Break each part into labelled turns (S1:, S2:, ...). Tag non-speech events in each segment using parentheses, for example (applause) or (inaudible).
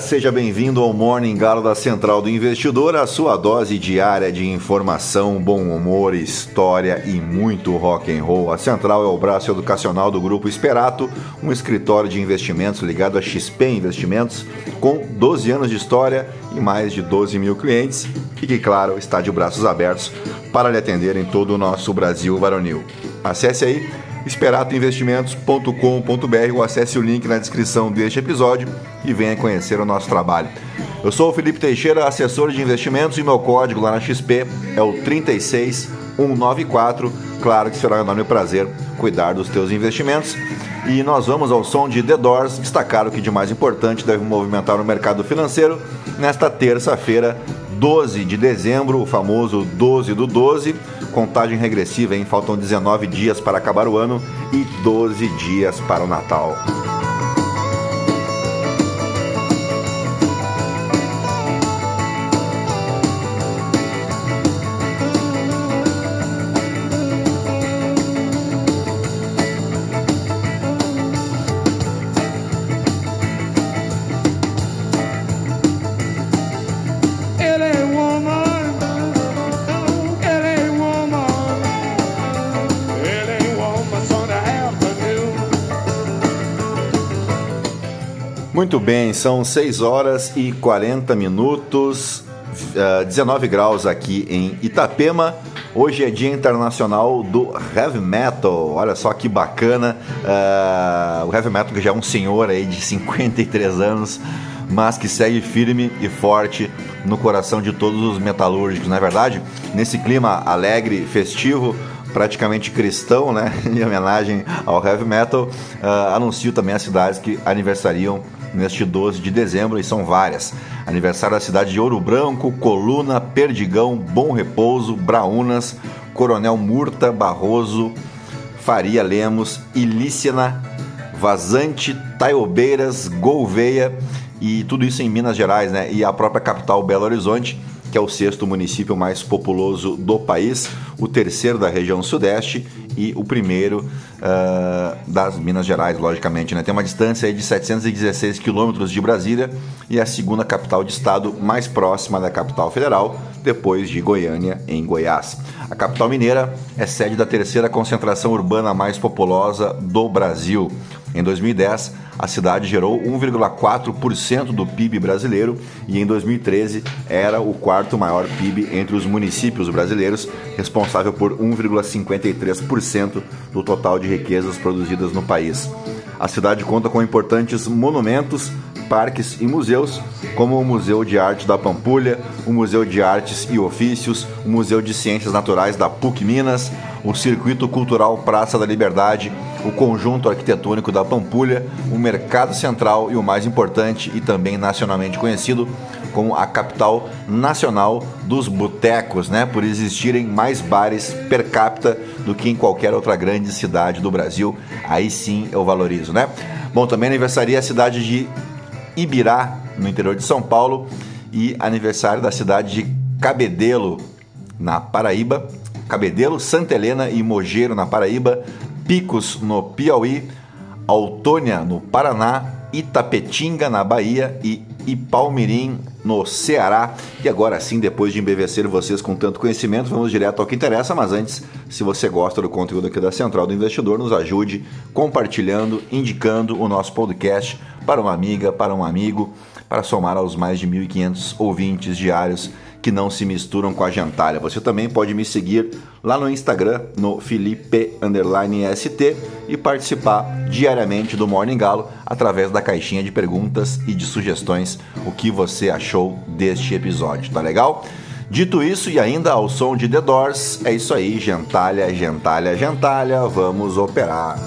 S1: seja bem-vindo ao Morning Galo da Central do Investidor, a sua dose diária de informação, bom humor, história e muito rock and roll. A Central é o braço educacional do Grupo Esperato, um escritório de investimentos ligado a XP Investimentos, com 12 anos de história e mais de 12 mil clientes, e que, claro, está de braços abertos para lhe atender em todo o nosso Brasil varonil. Acesse aí esperatoinvestimentos.com.br ou acesse o link na descrição deste episódio e venha conhecer o nosso trabalho. Eu sou o Felipe Teixeira, assessor de investimentos e meu código lá na XP é o 36194. Claro que será um enorme prazer cuidar dos teus investimentos. E nós vamos ao som de The Doors, destacar o que de mais importante deve movimentar o mercado financeiro nesta terça-feira, 12 de dezembro, o famoso 12 do 12 contagem regressiva, hein? Faltam 19 dias para acabar o ano e 12 dias para o Natal. Muito bem, são 6 horas e 40 minutos, uh, eh, 19 graus aqui em Itapema. Hoje é Dia Internacional do Heavy Metal. Olha só que bacana. Uh, o Heavy Metal que já é um senhor aí de 53 anos, mas que segue firme e forte no coração de todos os metalúrgicos, não é verdade? Nesse clima alegre, festivo, praticamente cristão, né? (laughs) Em homenagem ao heavy metal, uh, anuncio também as cidades que aniversariam neste 12 de dezembro e são várias. Aniversário da cidade de Ouro Branco, Coluna, Perdigão, Bom Repouso, Braunas, Coronel Murta, Barroso, Faria Lemos, Ilícena, Vazante, Taiobeiras, Gouveia e tudo isso em Minas Gerais, né? E a própria capital Belo Horizonte que é o sexto município mais populoso do país, o terceiro da região sudeste e o primeiro uh, das Minas Gerais, logicamente. Né? Tem uma distância de 716 quilômetros de Brasília e é a segunda capital de estado mais próxima da capital federal, depois de Goiânia, em Goiás. A capital mineira é sede da terceira concentração urbana mais populosa do Brasil. Em 2010, a cidade gerou 1,4% do PIB brasileiro e em 2013 era o quarto maior PIB entre os municípios brasileiros, responsável por 1,53% do total de riquezas produzidas no país. A cidade conta com importantes monumentos, parques e museus, como o Museu de Arte da Pampulha, o Museu de Artes e Ofícios, o Museu de Ciências Naturais da PUC Minas, o Circuito Cultural Praça da Liberdade, o Conjunto Arquitetônico da Pampulha, o Mercado Central e o mais importante e também nacionalmente conhecido como a capital nacional dos botecos, né? Por existirem mais bares per capita do que em qualquer outra grande cidade do Brasil. Aí sim eu valorizo, né? Bom, também aniversaria a cidade de Ibirá, no interior de São Paulo, e aniversário da cidade de Cabedelo, na Paraíba, Cabedelo, Santa Helena e Mogeiro, na Paraíba, Picos, no Piauí, Autônia, no Paraná, Itapetinga, na Bahia e Ipalmirim, no Ceará. E agora sim, depois de embevecer vocês com tanto conhecimento, vamos direto ao que interessa. Mas antes, se você gosta do conteúdo aqui da Central do Investidor, nos ajude compartilhando, indicando o nosso podcast para uma amiga, para um amigo, para somar aos mais de 1.500 ouvintes diários que não se misturam com a gentalha. Você também pode me seguir lá no Instagram, no Felipe_ST e participar diariamente do Morning Galo através da caixinha de perguntas e de sugestões o que você achou deste episódio, tá legal? Dito isso, e ainda ao som de The Doors, é isso aí, gentalha, gentalha, gentalha, vamos operar.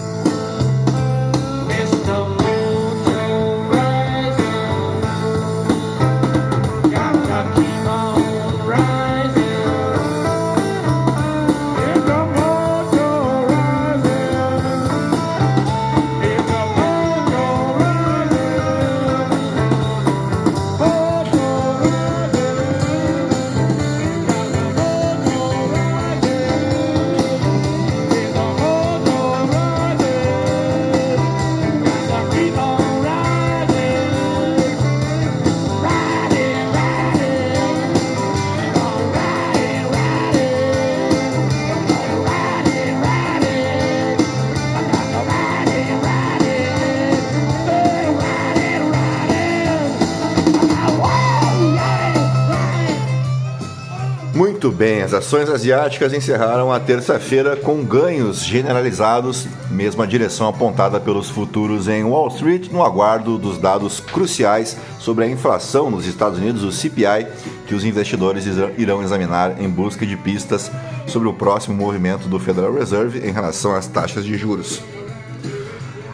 S1: Ações asiáticas encerraram a terça-feira com ganhos generalizados, mesma direção apontada pelos futuros em Wall Street, no aguardo dos dados cruciais sobre a inflação nos Estados Unidos, o CPI, que os investidores irão examinar em busca de pistas sobre o próximo movimento do Federal Reserve em relação às taxas de juros.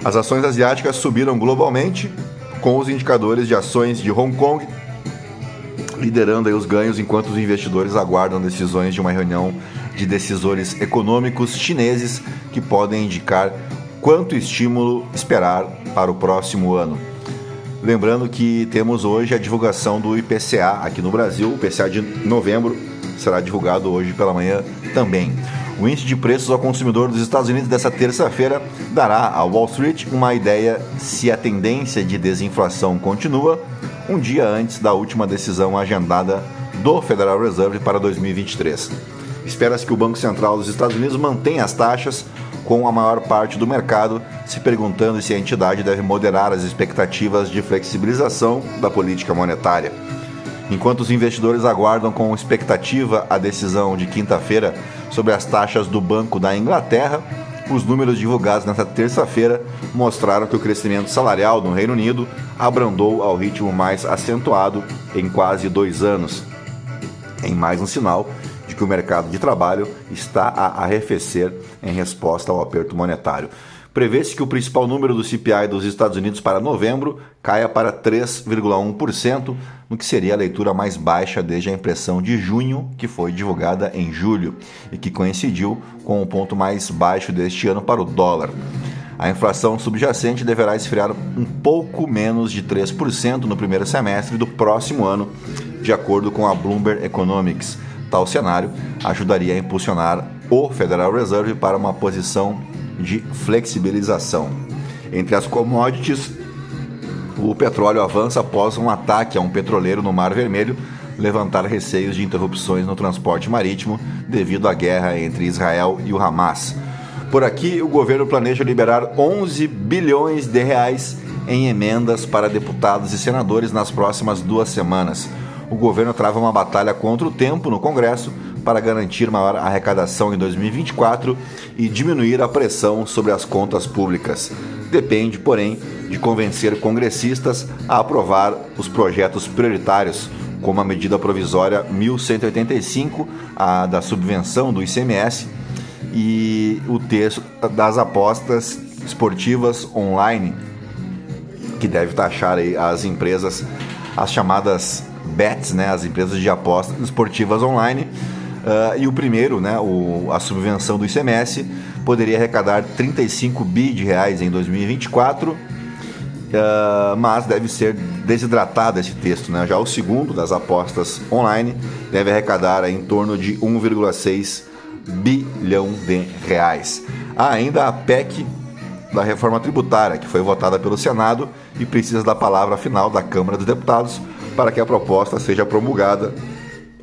S1: As ações asiáticas subiram globalmente, com os indicadores de ações de Hong Kong liderando os ganhos enquanto os investidores aguardam decisões de uma reunião de decisores econômicos chineses que podem indicar quanto estímulo esperar para o próximo ano. Lembrando que temos hoje a divulgação do IPCA aqui no Brasil, o IPCA de novembro será divulgado hoje pela manhã também. O índice de preços ao consumidor dos Estados Unidos dessa terça-feira dará a Wall Street uma ideia se a tendência de desinflação continua, um dia antes da última decisão agendada do Federal Reserve para 2023. Espera-se que o Banco Central dos Estados Unidos mantenha as taxas, com a maior parte do mercado se perguntando se a entidade deve moderar as expectativas de flexibilização da política monetária. Enquanto os investidores aguardam com expectativa a decisão de quinta-feira sobre as taxas do Banco da Inglaterra, os números divulgados nesta terça-feira mostraram que o crescimento salarial no Reino Unido abrandou ao ritmo mais acentuado em quase dois anos, em mais um sinal de que o mercado de trabalho está a arrefecer em resposta ao aperto monetário. Prevê-se que o principal número do CPI dos Estados Unidos para novembro caia para 3,1%, no que seria a leitura mais baixa desde a impressão de junho, que foi divulgada em julho e que coincidiu com o ponto mais baixo deste ano para o dólar. A inflação subjacente deverá esfriar um pouco menos de 3% no primeiro semestre do próximo ano, de acordo com a Bloomberg Economics. Tal cenário ajudaria a impulsionar o Federal Reserve para uma posição de flexibilização. Entre as commodities, o petróleo avança após um ataque a um petroleiro no Mar Vermelho levantar receios de interrupções no transporte marítimo devido à guerra entre Israel e o Hamas. Por aqui, o governo planeja liberar 11 bilhões de reais em emendas para deputados e senadores nas próximas duas semanas. O governo trava uma batalha contra o tempo no Congresso para garantir maior arrecadação em 2024 e diminuir a pressão sobre as contas públicas. Depende, porém, de convencer congressistas a aprovar os projetos prioritários, como a medida provisória 1185, a da subvenção do ICMS, e o texto das apostas esportivas online, que deve taxar as empresas, as chamadas bets, né, as empresas de apostas esportivas online, Uh, e o primeiro, né, o, a subvenção do ICMS, poderia arrecadar 35 bi de reais em 2024, uh, ah, mas deve ser desidratado esse texto. Né? Já o segundo, das apostas online, deve arrecadar em torno de 1,6 bilhão de reais. Há ainda a PEC da reforma tributária, que foi votada pelo Senado e precisa da palavra final da Câmara dos Deputados para que a proposta seja promulgada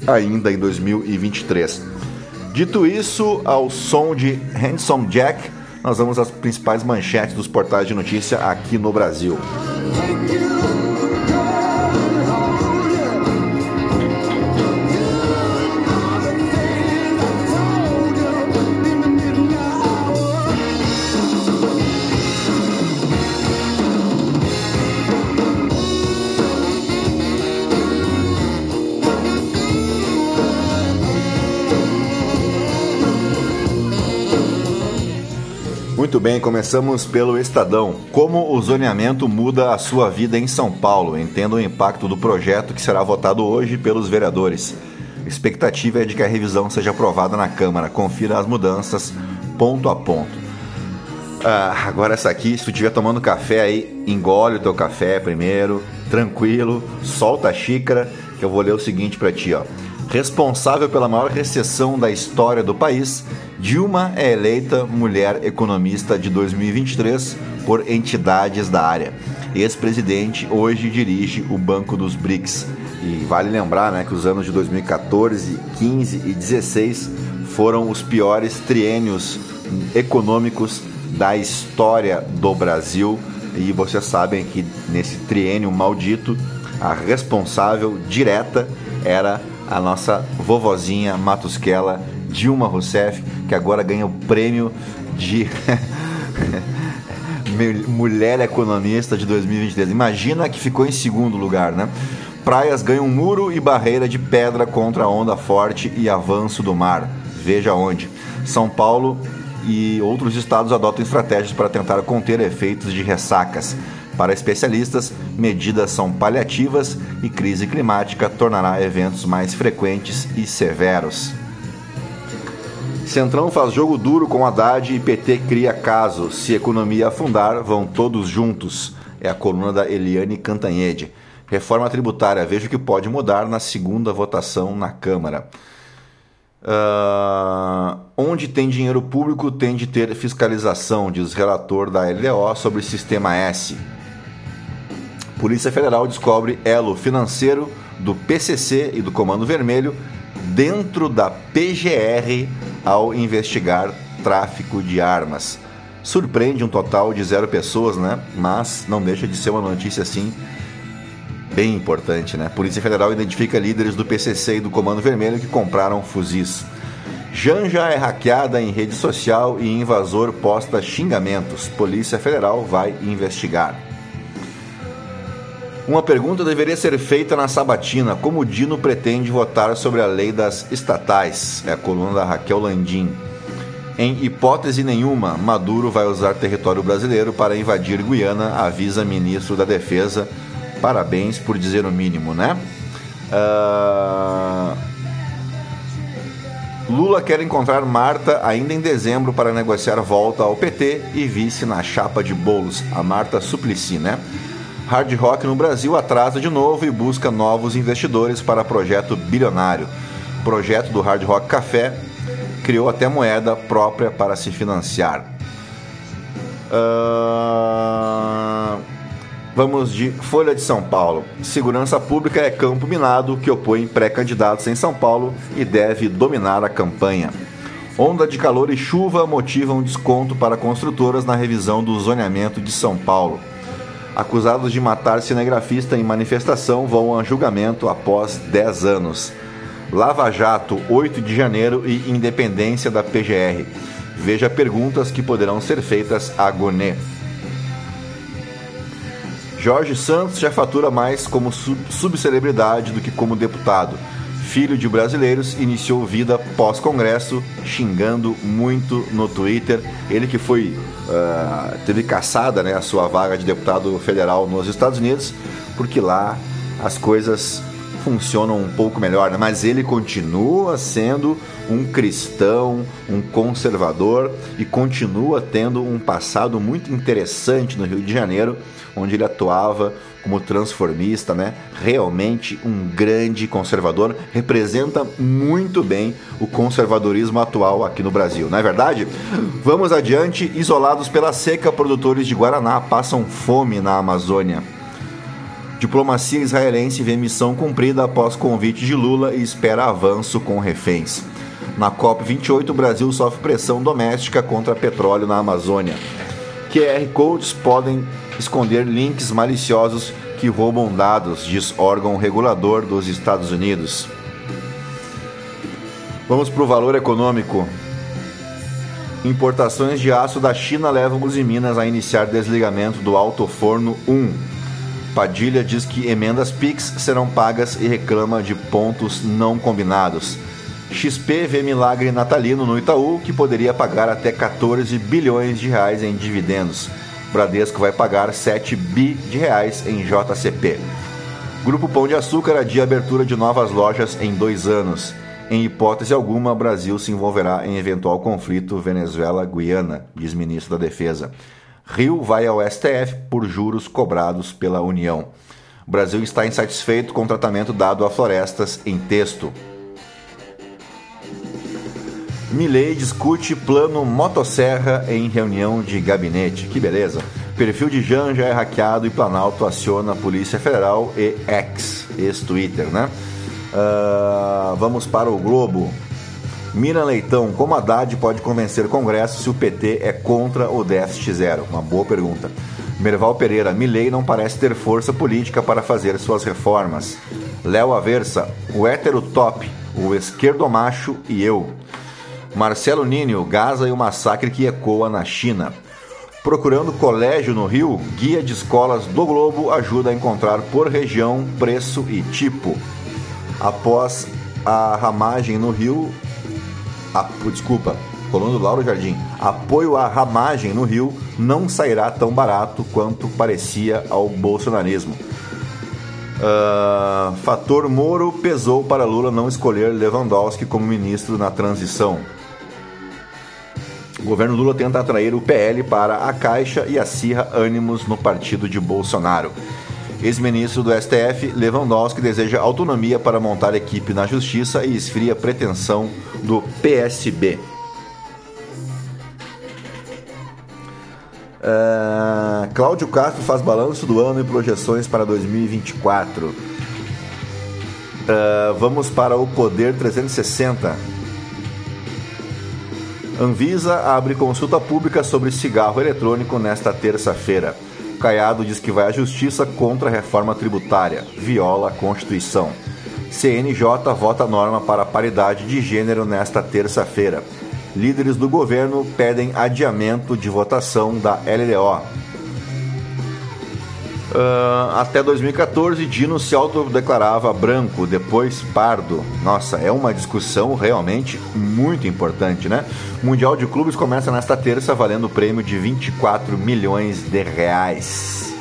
S1: ainda em 2023. Dito isso, ao som de Handsome Jack, nós vamos às principais manchetes dos portais de notícia aqui no Brasil. Muito bem, começamos pelo Estadão. Como o zoneamento muda a sua vida em São Paulo? Entenda o impacto do projeto que será votado hoje pelos vereadores. A expectativa é de que a revisão seja aprovada na Câmara. Confira as mudanças ponto a ponto. Ah, agora essa aqui, se tu estiver tomando café aí, engole o teu café primeiro, tranquilo, solta a xícara, que eu vou ler o seguinte para ti, ó. Responsável pela maior recessão da história do país, Dilma é eleita mulher economista de 2023 por entidades da área. Ex-presidente hoje dirige o Banco dos BRICS. E vale lembrar né, que os anos de 2014, 15 e 16 foram os piores triênios econômicos da história do Brasil. E vocês sabem que nesse triênio maldito, a responsável direta era a nossa vovozinha Matusquela, Dilma Rousseff, que agora ganha o prêmio de (laughs) Mulher Economista de 2023. Imagina que ficou em segundo lugar, né? Praias ganham muro e barreira de pedra contra a onda forte e avanço do mar. Veja onde. São Paulo e outros estados adotam estratégias para tentar conter efeitos de ressacas. Para especialistas, medidas são paliativas e crise climática tornará eventos mais frequentes e severos. Centrão faz jogo duro com Haddad e PT cria caso. Se economia afundar, vão todos juntos. É a coluna da Eliane Cantanhede. Reforma tributária, veja o que pode mudar na segunda votação na Câmara. Uh, onde tem dinheiro público tem de ter fiscalização, diz relator da LDO sobre o Sistema S. Polícia Federal descobre elo financeiro do PCC e do Comando Vermelho dentro da PGR ao investigar tráfico de armas. Surpreende um total de zero pessoas, né? Mas não deixa de ser uma notícia assim bem importante, né? Polícia Federal identifica líderes do PCC e do Comando Vermelho que compraram fuzis. Janja é hackeada em rede social e invasor posta xingamentos. Polícia Federal vai investigar. Uma pergunta deveria ser feita na sabatina: como o Dino pretende votar sobre a lei das estatais? É a coluna da Raquel Landim. Em hipótese nenhuma, Maduro vai usar território brasileiro para invadir Guiana, avisa ministro da Defesa Parabéns por dizer o mínimo, né? Uh... Lula quer encontrar Marta ainda em dezembro para negociar volta ao PT e vice na chapa de bolos, a Marta Suplicy, né? Hard Rock no Brasil atrasa de novo e busca novos investidores para projeto bilionário. O projeto do Hard Rock Café criou até moeda própria para se financiar. Uh... Vamos de Folha de São Paulo. Segurança pública é campo minado que opõe pré-candidatos em São Paulo e deve dominar a campanha. Onda de calor e chuva motivam desconto para construtoras na revisão do zoneamento de São Paulo. Acusados de matar cinegrafista em manifestação vão a julgamento após 10 anos. Lava Jato, 8 de janeiro e independência da PGR. Veja perguntas que poderão ser feitas a Gonet. Jorge Santos já fatura mais como subcelebridade do que como deputado. Filho de brasileiros, iniciou vida pós-congresso, xingando muito no Twitter. Ele que foi uh, teve caçada né, a sua vaga de deputado federal nos Estados Unidos, porque lá as coisas funcionam um pouco melhor, né? mas ele continua sendo um cristão, um conservador e continua tendo um passado muito interessante no Rio de Janeiro onde ele atuava como transformista, né? Realmente um grande conservador, representa muito bem o conservadorismo atual aqui no Brasil, não é verdade? Vamos adiante, isolados pela seca, produtores de guaraná passam fome na Amazônia. Diplomacia israelense vê missão cumprida após convite de Lula e espera avanço com reféns. Na COP28, o Brasil sofre pressão doméstica contra petróleo na Amazônia. QR Codes podem esconder links maliciosos que roubam dados, diz órgão regulador dos Estados Unidos. Vamos para o valor econômico. Importações de aço da China levam os Minas a iniciar desligamento do Alto Forno 1. Padilha diz que emendas PIX serão pagas e reclama de pontos não combinados. XP vê milagre natalino no Itaú que poderia pagar até 14 bilhões de reais em dividendos. Bradesco vai pagar 7 bi de reais em JCP. Grupo Pão de Açúcar adia abertura de novas lojas em dois anos. Em hipótese alguma, Brasil se envolverá em eventual conflito Venezuela-Guiana, diz ministro da Defesa. Rio vai ao STF por juros cobrados pela União. O Brasil está insatisfeito com o tratamento dado a florestas em texto. Milley discute plano motosserra em reunião de gabinete. Que beleza. Perfil de Jan já é hackeado e Planalto aciona a Polícia Federal e ex, ex-Twitter, né? Uh, vamos para o Globo. Mira Leitão, como Haddad pode convencer o Congresso se o PT é contra o déficit zero? Uma boa pergunta. Merval Pereira, Milei não parece ter força política para fazer suas reformas. Léo Aversa, o hétero top, o esquerdo macho e eu. Marcelo Nínio, Gaza e o massacre que ecoa na China. Procurando colégio no Rio, guia de escolas do Globo ajuda a encontrar por região, preço e tipo. Após a ramagem no Rio, a, desculpa, coluna do Lauro Jardim, apoio à ramagem no Rio não sairá tão barato quanto parecia ao bolsonarismo. Uh, fator Moro pesou para Lula não escolher Lewandowski como ministro na transição. O governo Lula tenta atrair o PL para a Caixa e acirra ânimos no partido de Bolsonaro. Ex-ministro do STF, Lewandowski deseja autonomia para montar equipe na Justiça e esfria pretensão do PSB. Uh, Cláudio Castro faz balanço do ano e projeções para 2024. Uh, vamos para o Poder 360. Anvisa abre consulta pública sobre cigarro eletrônico nesta terça-feira. Caiado diz que vai à justiça contra a reforma tributária, viola a Constituição. CNJ vota norma para paridade de gênero nesta terça-feira. Líderes do governo pedem adiamento de votação da LDO. Uh, até 2014, Dino se autodeclarava branco, depois pardo. Nossa, é uma discussão realmente muito importante, né? Mundial de Clubes começa nesta terça, valendo o prêmio de 24 milhões de reais.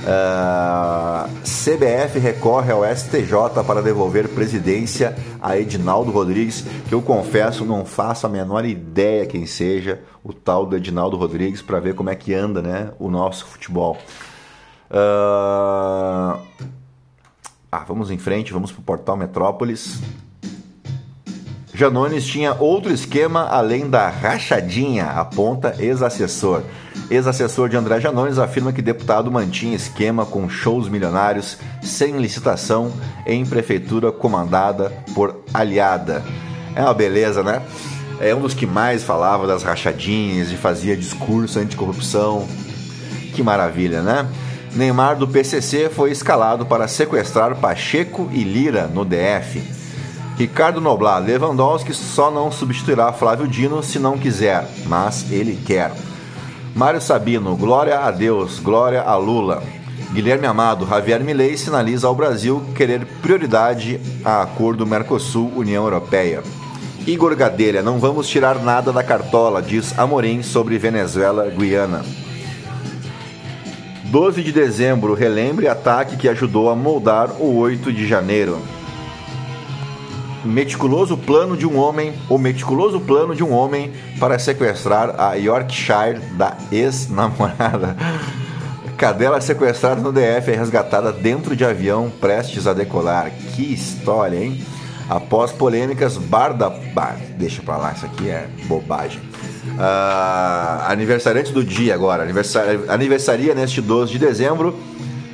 S1: Uh, ah, CBF recorre ao STJ para devolver presidência a Edinaldo Rodrigues, que eu confesso não faço a menor ideia quem seja o tal do Edinaldo Rodrigues para ver como é que anda, né, o nosso futebol. Uh... Ah, vamos em frente, vamos para o portal Metrópolis. Janones tinha outro esquema além da rachadinha, aponta ex-assessor. Ex-assessor de André Janones afirma que deputado mantinha esquema com shows milionários sem licitação em prefeitura comandada por aliada. É uma beleza, né? É um dos que mais falava das rachadinhas e fazia discurso anticorrupção. Que maravilha, né? Neymar do PCC foi escalado para sequestrar Pacheco e Lira no DF. Ricardo Noblar, Lewandowski só não substituirá Flávio Dino se não quiser, mas ele quer. Mário Sabino, glória a Deus, glória a Lula. Guilherme Amado, Javier Milei sinaliza ao Brasil querer prioridade a acordo Mercosul-União Europeia. Igor Gadelha, não vamos tirar nada da cartola, diz Amorim sobre Venezuela-Guiana. 12 de dezembro, relembre ataque que ajudou a moldar o 8 de janeiro. Meticuloso plano de um homem, o meticuloso plano de um homem para sequestrar a Yorkshire da ex-namorada. Cadela sequestrada no DF é resgatada dentro de avião prestes a decolar. Que história, hein? Após polêmicas, Bar da. Bar, deixa pra lá, isso aqui é bobagem. Uh, aniversariante do dia agora, aniversar, aniversaria neste 12 de dezembro,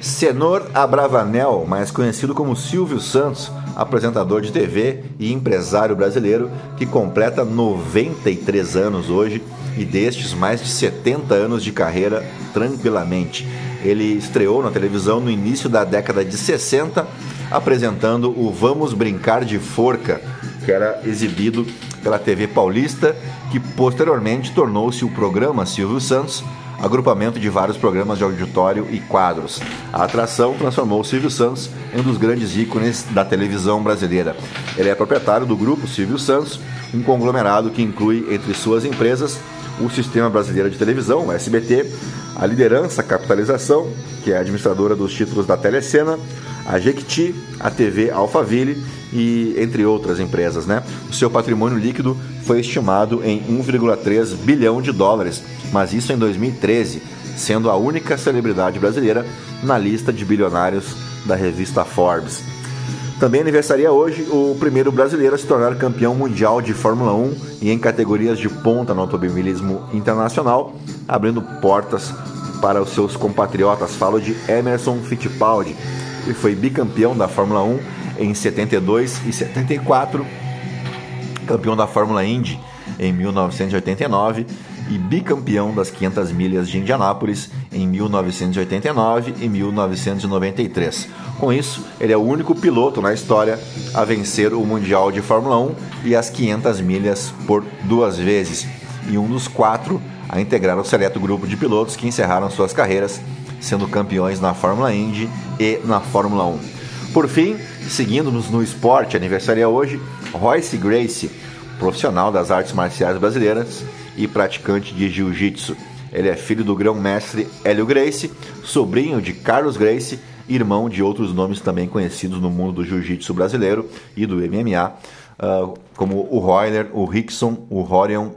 S1: Senor Abravanel, mais conhecido como Silvio Santos, apresentador de TV e empresário brasileiro que completa 93 anos hoje e destes mais de 70 anos de carreira tranquilamente. Ele estreou na televisão no início da década de 60, apresentando o Vamos Brincar de Forca, que era exibido pela TV Paulista, que posteriormente tornou-se o programa Silvio Santos, agrupamento de vários programas de auditório e quadros. A atração transformou o Silvio Santos em um dos grandes ícones da televisão brasileira. Ele é proprietário do grupo Silvio Santos, um conglomerado que inclui entre suas empresas o Sistema Brasileiro de Televisão, o SBT, a Liderança Capitalização, que é administradora dos títulos da Telecena, a Jequiti, a TV Alphaville e entre outras empresas. Né? O seu patrimônio líquido foi estimado em 1,3 bilhão de dólares, mas isso em 2013, sendo a única celebridade brasileira na lista de bilionários da revista Forbes. Também aniversaria hoje o primeiro brasileiro a se tornar campeão mundial de Fórmula 1 e em categorias de ponta no automobilismo internacional, abrindo portas para os seus compatriotas. Falo de Emerson Fittipaldi, e foi bicampeão da Fórmula 1 em 72 e 74, campeão da Fórmula Indy em 1989 e bicampeão das 500 milhas de Indianápolis em 1989 e 1993. Com isso, ele é o único piloto na história a vencer o Mundial de Fórmula 1 e as 500 milhas por duas vezes, e um dos quatro a integrar o seleto grupo de pilotos que encerraram suas carreiras sendo campeões na Fórmula Indy e na Fórmula 1. Por fim, seguindo-nos no esporte, aniversaria hoje Royce Gracie, profissional das artes marciais brasileiras e praticante de jiu-jitsu. Ele é filho do grão-mestre Hélio Gracie, sobrinho de Carlos Gracie, irmão de outros nomes também conhecidos no mundo do jiu-jitsu brasileiro e do MMA, uh, como o Royler, o Rickson, o Horion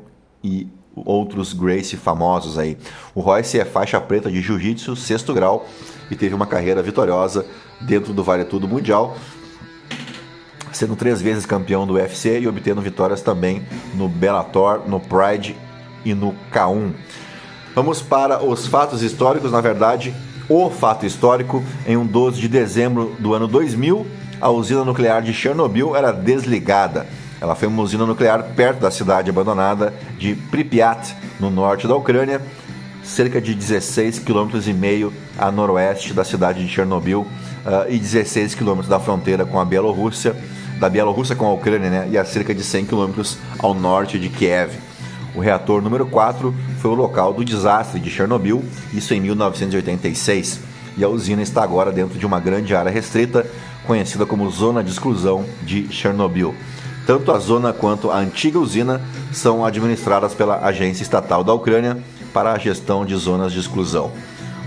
S1: e outros Gracie famosos aí. O Royce é faixa preta de jiu-jitsu, sexto grau, e teve uma carreira vitoriosa dentro do Vale Tudo Mundial, sendo três vezes campeão do UFC e obtendo vitórias também no Bellator, no Pride e no K1. Vamos para os fatos históricos, na verdade, o fato histórico, em um 12 de dezembro do ano 2000, a usina nuclear de Chernobyl era desligada. Ela foi uma usina nuclear perto da cidade abandonada de Pripyat, no norte da Ucrânia, cerca de 16 km e meio a noroeste da cidade de Chernobyl uh, e 16 km da fronteira com a Bielorrússia, da Bielorrússia com a Ucrânia, né, e a cerca de 100 km ao norte de Kiev. O reator número 4 foi o local do desastre de Chernobyl, isso em 1986, e a usina está agora dentro de uma grande área restrita, conhecida como Zona de Exclusão de Chernobyl. Tanto a zona quanto a antiga usina são administradas pela Agência Estatal da Ucrânia para a gestão de zonas de exclusão.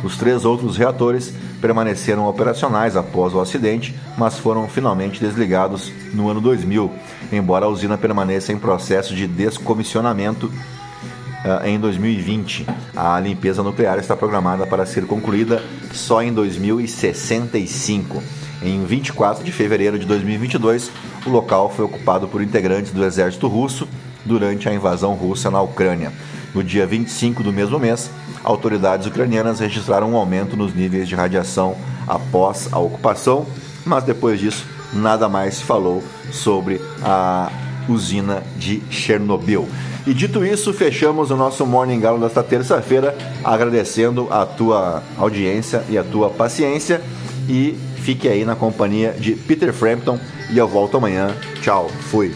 S1: Os três outros reatores permaneceram operacionais após o acidente, mas foram finalmente desligados no ano 2000, embora a usina permaneça em processo de descomissionamento uh, em 2020. A limpeza nuclear está programada para ser concluída só em 2065. Em 24 de fevereiro de 2022, o local foi ocupado por integrantes do exército russo durante a invasão russa na Ucrânia. No dia 25 do mesmo mês, autoridades ucranianas registraram um aumento nos níveis de radiação após a ocupação, mas depois disso nada mais se falou sobre a usina de Chernobyl. E dito isso, fechamos o nosso Morning Galo desta terça-feira, agradecendo a tua audiência e a tua paciência e fique aí na companhia de Peter Frampton e eu volto amanhã. Tchau, fui.